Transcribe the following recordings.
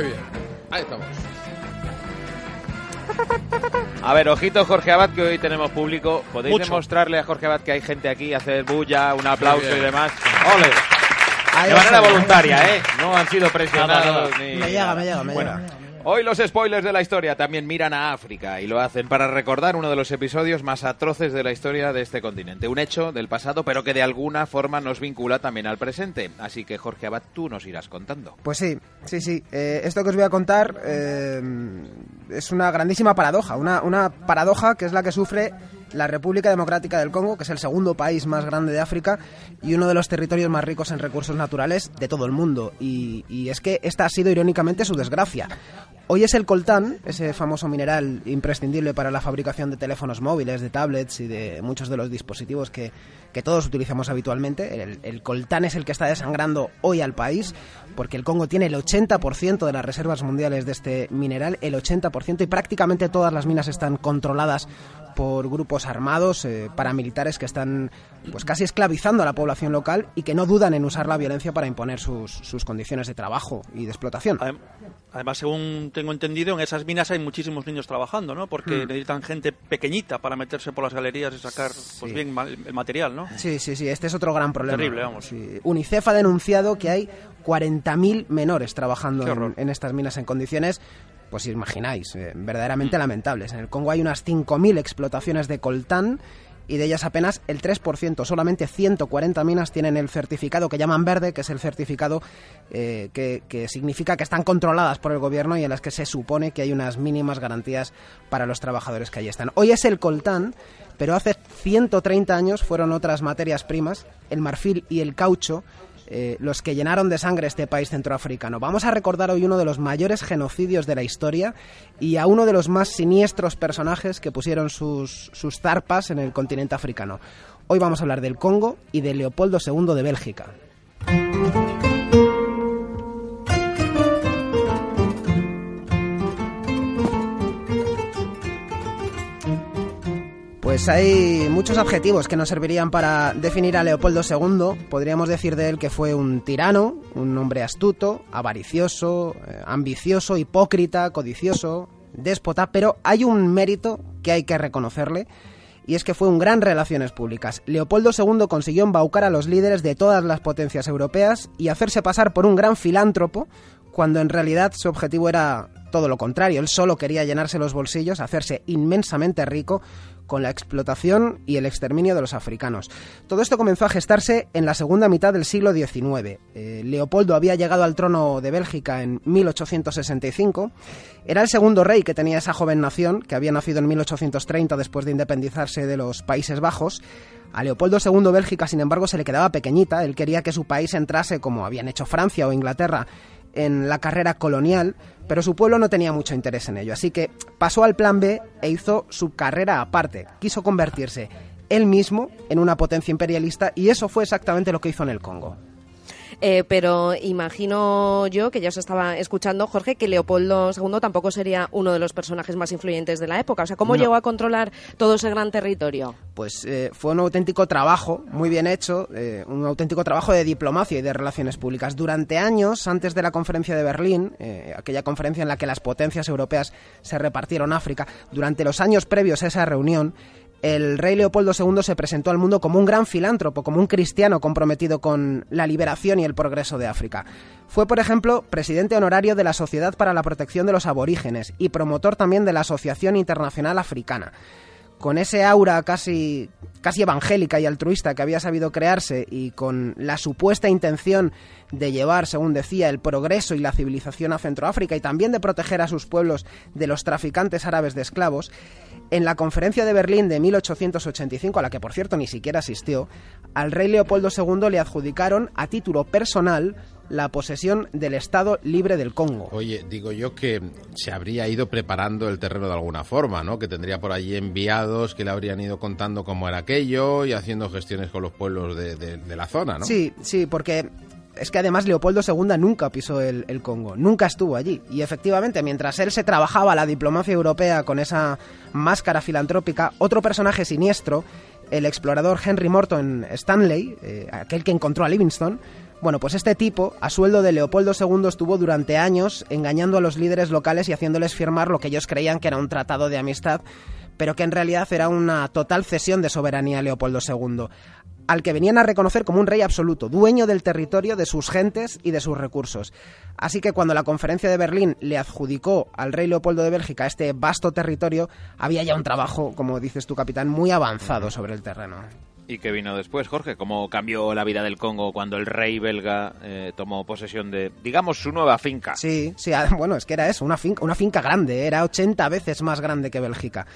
Muy bien. Ahí estamos. A ver, ojito Jorge Abad, que hoy tenemos público. ¿Podéis Mucho. demostrarle a Jorge Abad que hay gente aquí, hacer bulla, un aplauso y demás? ¡Ole! De manera voluntaria, ¿eh? No han sido presionados ni... Me llega, me llega, me Bueno, llega. Hoy los spoilers de la historia también miran a África y lo hacen para recordar uno de los episodios más atroces de la historia de este continente. Un hecho del pasado, pero que de alguna forma nos vincula también al presente. Así que, Jorge Abad, tú nos irás contando. Pues sí, sí, sí. Eh, esto que os voy a contar eh, es una grandísima paradoja. Una, una paradoja que es la que sufre la República Democrática del Congo, que es el segundo país más grande de África y uno de los territorios más ricos en recursos naturales de todo el mundo. Y, y es que esta ha sido irónicamente su desgracia. Hoy es el coltán, ese famoso mineral imprescindible para la fabricación de teléfonos móviles, de tablets y de muchos de los dispositivos que, que todos utilizamos habitualmente. El, el coltán es el que está desangrando hoy al país, porque el Congo tiene el 80% de las reservas mundiales de este mineral, el 80%, y prácticamente todas las minas están controladas por grupos armados, eh, paramilitares que están pues casi esclavizando a la población local y que no dudan en usar la violencia para imponer sus, sus condiciones de trabajo y de explotación. Adem- Además, según tengo entendido, en esas minas hay muchísimos niños trabajando, ¿no? Porque Hmm. necesitan gente pequeñita para meterse por las galerías y sacar, pues bien, el material, ¿no? Sí, sí, sí, este es otro gran problema. Terrible, vamos. Sí. UNICEF ha denunciado que hay 40.000 menores trabajando en estas minas en condiciones, pues imagináis, eh, verdaderamente lamentables. En el Congo hay unas 5.000 explotaciones de coltán y de ellas apenas el 3%, solamente 140 minas tienen el certificado que llaman verde, que es el certificado eh, que, que significa que están controladas por el gobierno y en las que se supone que hay unas mínimas garantías para los trabajadores que allí están. Hoy es el coltán, pero hace 130 años fueron otras materias primas, el marfil y el caucho, eh, los que llenaron de sangre este país centroafricano. Vamos a recordar hoy uno de los mayores genocidios de la historia y a uno de los más siniestros personajes que pusieron sus, sus zarpas en el continente africano. Hoy vamos a hablar del Congo y de Leopoldo II de Bélgica. Pues hay muchos adjetivos que nos servirían para definir a Leopoldo II. Podríamos decir de él que fue un tirano, un hombre astuto, avaricioso, eh, ambicioso, hipócrita, codicioso, déspota, pero hay un mérito que hay que reconocerle y es que fue un gran relaciones públicas. Leopoldo II consiguió embaucar a los líderes de todas las potencias europeas y hacerse pasar por un gran filántropo cuando en realidad su objetivo era todo lo contrario. Él solo quería llenarse los bolsillos, hacerse inmensamente rico con la explotación y el exterminio de los africanos. Todo esto comenzó a gestarse en la segunda mitad del siglo XIX. Eh, Leopoldo había llegado al trono de Bélgica en 1865. Era el segundo rey que tenía esa joven nación, que había nacido en 1830 después de independizarse de los Países Bajos. A Leopoldo II Bélgica, sin embargo, se le quedaba pequeñita. Él quería que su país entrase, como habían hecho Francia o Inglaterra, en la carrera colonial, pero su pueblo no tenía mucho interés en ello. Así que pasó al plan B e hizo su carrera aparte. Quiso convertirse él mismo en una potencia imperialista y eso fue exactamente lo que hizo en el Congo. Eh, pero imagino yo, que ya os estaba escuchando, Jorge, que Leopoldo II tampoco sería uno de los personajes más influyentes de la época. O sea, ¿cómo No. llegó a controlar todo ese gran territorio? Pues eh, fue un auténtico trabajo, muy bien hecho, eh, un auténtico trabajo de diplomacia y de relaciones públicas. Durante años, antes de la conferencia de Berlín, eh, aquella conferencia en la que las potencias europeas se repartieron África, durante los años previos a esa reunión, el rey Leopoldo II se presentó al mundo como un gran filántropo, como un cristiano comprometido con la liberación y el progreso de África. Fue, por ejemplo, presidente honorario de la Sociedad para la Protección de los Aborígenes y promotor también de la Asociación Internacional Africana con ese aura casi, casi evangélica y altruista que había sabido crearse y con la supuesta intención de llevar, según decía, el progreso y la civilización a Centroáfrica y también de proteger a sus pueblos de los traficantes árabes de esclavos, en la conferencia de Berlín de 1885, a la que por cierto ni siquiera asistió, al rey Leopoldo II le adjudicaron a título personal la posesión del Estado libre del Congo. Oye, digo yo que se habría ido preparando el terreno de alguna forma, ¿no? Que tendría por allí enviados que le habrían ido contando cómo era aquello y haciendo gestiones con los pueblos de, de- de la zona, ¿no? Sí, sí, porque es que además Leopoldo II nunca pisó el, el Congo, nunca estuvo allí. Y efectivamente, mientras él se trabajaba la diplomacia europea con esa máscara filantrópica, otro personaje siniestro, el explorador Henry Morton Stanley, eh, aquel que encontró a Livingstone, Bueno, pues este tipo, a sueldo de Leopoldo II, estuvo durante años engañando a los líderes locales y haciéndoles firmar lo que ellos creían que era un tratado de amistad, pero que en realidad era una total cesión de soberanía a Leopoldo II al que venían a reconocer como un rey absoluto, dueño del territorio, de sus gentes y de sus recursos. Así que cuando la conferencia de Berlín le adjudicó al rey Leopoldo de Bélgica este vasto territorio, había ya un trabajo, como dices tu capitán, muy avanzado sobre el terreno. ¿Y qué vino después, Jorge? ¿Cómo cambió la vida del Congo cuando el rey belga eh, tomó posesión de, digamos, su nueva finca? Sí, sí, bueno, es que era eso, una finca, una finca grande, era 80 veces más grande que Bélgica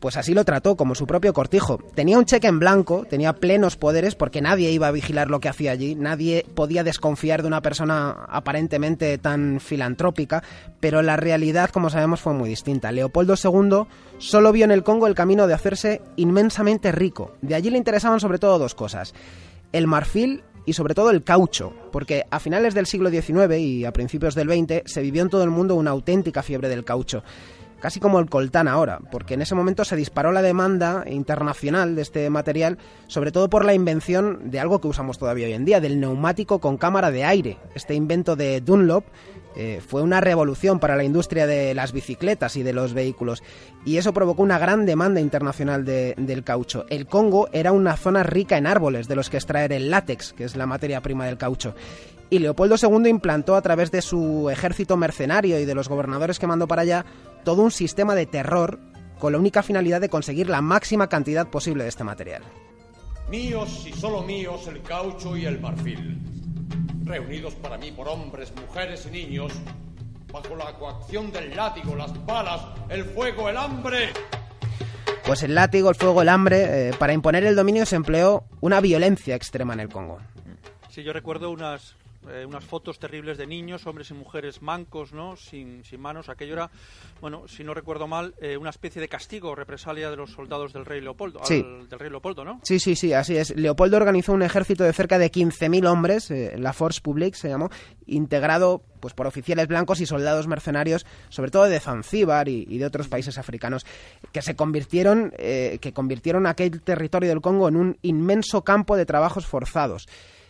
pues así lo trató, como su propio cortijo. Tenía un cheque en blanco, tenía plenos poderes porque nadie iba a vigilar lo que hacía allí, nadie podía desconfiar de una persona aparentemente tan filantrópica, pero la realidad, como sabemos, fue muy distinta. Leopoldo II solo vio en el Congo el camino de hacerse inmensamente rico. De allí le interesaban sobre todo dos cosas. El marfil y sobre todo el caucho, porque a finales del siglo XIX y a principios del XX se vivió en todo el mundo una auténtica fiebre del caucho casi como el coltán ahora, porque en ese momento se disparó la demanda internacional de este material, sobre todo por la invención de algo que usamos todavía hoy en día, del neumático con cámara de aire. Este invento de Dunlop eh, fue una revolución para la industria de las bicicletas y de los vehículos, y eso provocó una gran demanda internacional del caucho. El Congo era una zona rica en árboles de los que extraer el látex, que es la materia prima del caucho, y Leopoldo II implantó a través de su ejército mercenario y de los gobernadores que mandó para allá todo un sistema de terror con la única finalidad de conseguir la máxima cantidad posible de este material. Míos y solo míos el caucho y el marfil, reunidos para mí por hombres, mujeres y niños, bajo la coacción del látigo, las balas, el fuego, el hambre. Pues el látigo, el fuego, el hambre, eh, para imponer el dominio se empleó una violencia extrema en el Congo. Sí, yo recuerdo unas eh, unas fotos terribles de niños, hombres y mujeres mancos, ¿no? Sin, sin manos. Aquello era, bueno, si no recuerdo mal, eh, una especie de castigo, represalia de los soldados del rey Leopoldo, sí. del rey Leopoldo, ¿no? Sí, sí, sí, así es. Leopoldo organizó un ejército de cerca de 15.000 hombres, eh, la Force Publique se llamó, integrado pues por oficiales blancos y soldados mercenarios, sobre todo de Zanzíbar y, y de otros países africanos, que se convirtieron, que convirtieron aquel territorio del Congo en un inmenso campo de trabajos forzados.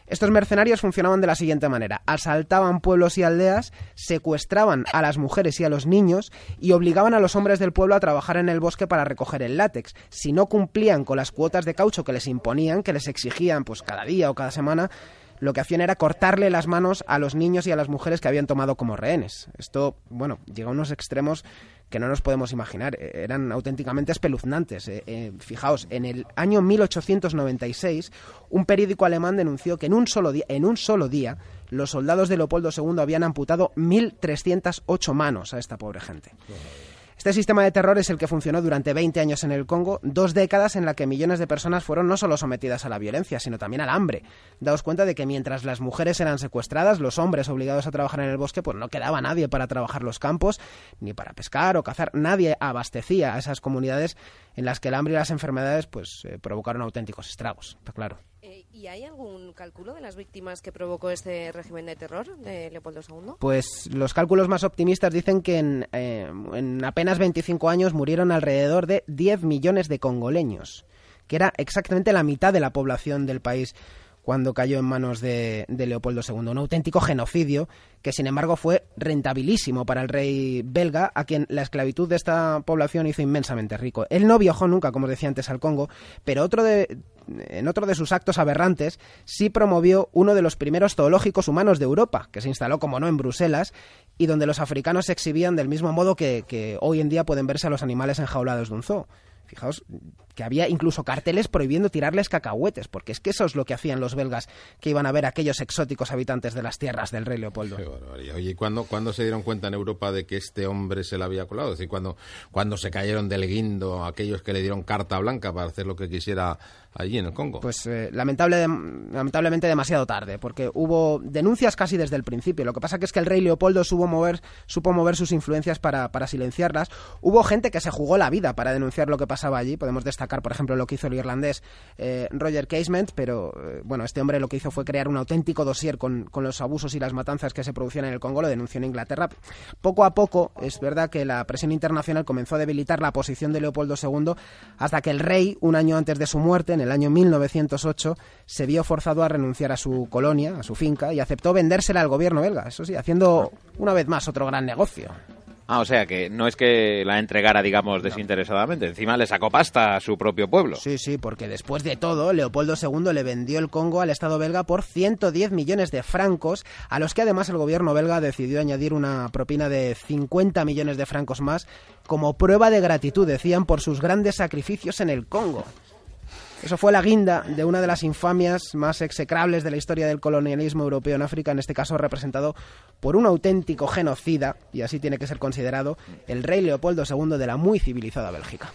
Estos mercenarios funcionaban de la siguiente manera. Asaltaban pueblos y aldeas, secuestraban a las mujeres y a los niños y obligaban a los hombres del pueblo a trabajar en el bosque para recoger el látex. Si no cumplían con las cuotas de caucho que les imponían, que les exigían pues cada día o cada semana, lo que hacían era cortarle las manos a los niños y a las mujeres que habían tomado como rehenes. Esto, bueno, llega a unos extremos que no nos podemos imaginar. Eh, eran auténticamente espeluznantes. Eh, eh, fijaos, en el año 1896, un periódico alemán denunció que en un solo día, en un solo día los soldados de Leopoldo II habían amputado 1.308 manos a esta pobre gente. Este sistema de terror es el que funcionó durante 20 años en el Congo, dos décadas en la que millones de personas fueron no solo sometidas a la violencia, sino también al hambre. Daos cuenta de que mientras las mujeres eran secuestradas, los hombres obligados a trabajar en el bosque, pues no quedaba nadie para trabajar los campos, ni para pescar o cazar. Nadie abastecía a esas comunidades en las que el hambre y las enfermedades pues eh, provocaron auténticos estragos, está claro. Eh, ¿Y hay algún cálculo de las víctimas que provocó este régimen de terror de Leopoldo II? Pues los cálculos más optimistas dicen que en, eh, en apenas 25 años murieron alrededor de 10 millones de congoleños, que era exactamente la mitad de la población del país cuando cayó en manos de, Leopoldo II. Un auténtico genocidio que, sin embargo, fue rentabilísimo para el rey belga, a quien la esclavitud de esta población hizo inmensamente rico. Él no viajó nunca, como decía antes, al Congo, pero otro de, en otro de sus actos aberrantes sí promovió uno de los primeros zoológicos humanos de Europa, que se instaló, como no, en Bruselas, y donde los africanos se exhibían del mismo modo que, que hoy en día pueden verse a los animales enjaulados de un zoo. Fijaos que había incluso carteles prohibiendo tirarles cacahuetes, porque es que eso es lo que hacían los belgas que iban a ver a aquellos exóticos habitantes de las tierras del rey Leopoldo. Oye, ¿cuándo, ¿cuándo se dieron cuenta en Europa de que este hombre se le había colado? Es decir, cuando, cuando se cayeron del guindo aquellos que le dieron carta blanca para hacer lo que quisiera allí en el Congo? Pues eh, lamentable, lamentablemente demasiado tarde, porque hubo denuncias casi desde el principio. Lo que pasa que es que el rey Leopoldo supo mover, supo mover sus influencias para, para silenciarlas. Hubo gente que se jugó la vida para denunciar lo que pasaba allí. Podemos destacar, por ejemplo, lo que hizo el irlandés eh, Roger Casement, pero eh, bueno, este hombre lo que hizo fue crear un auténtico dossier con, con, los abusos y las matanzas que se producían en el Congo, lo denunció en Inglaterra. Poco a poco, es verdad que la presión internacional comenzó a debilitar la posición de Leopoldo II hasta que el rey, un año antes de su muerte, en el año 1908, se vio forzado a renunciar a su colonia, a su finca, y aceptó vendérsela al gobierno belga, eso sí, haciendo una vez más otro gran negocio. Ah, o sea que no es que la entregara, digamos, desinteresadamente. Encima le sacó pasta a su propio pueblo. Sí, sí, porque después de todo, Leopoldo II le vendió el Congo al Estado belga por 110 millones de francos, a los que además el gobierno belga decidió añadir una propina de 50 millones de francos más como prueba de gratitud, decían, por sus grandes sacrificios en el Congo. Eso fue la guinda de una de las infamias más execrables de la historia del colonialismo europeo en África, en este caso representado por un auténtico genocida, y así tiene que ser considerado, el rey Leopoldo II de la muy civilizada Bélgica.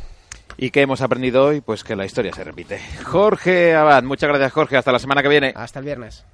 ¿Y qué hemos aprendido hoy? Pues que la historia se repite. Jorge Abad, muchas gracias Jorge, hasta la semana que viene. Hasta el viernes.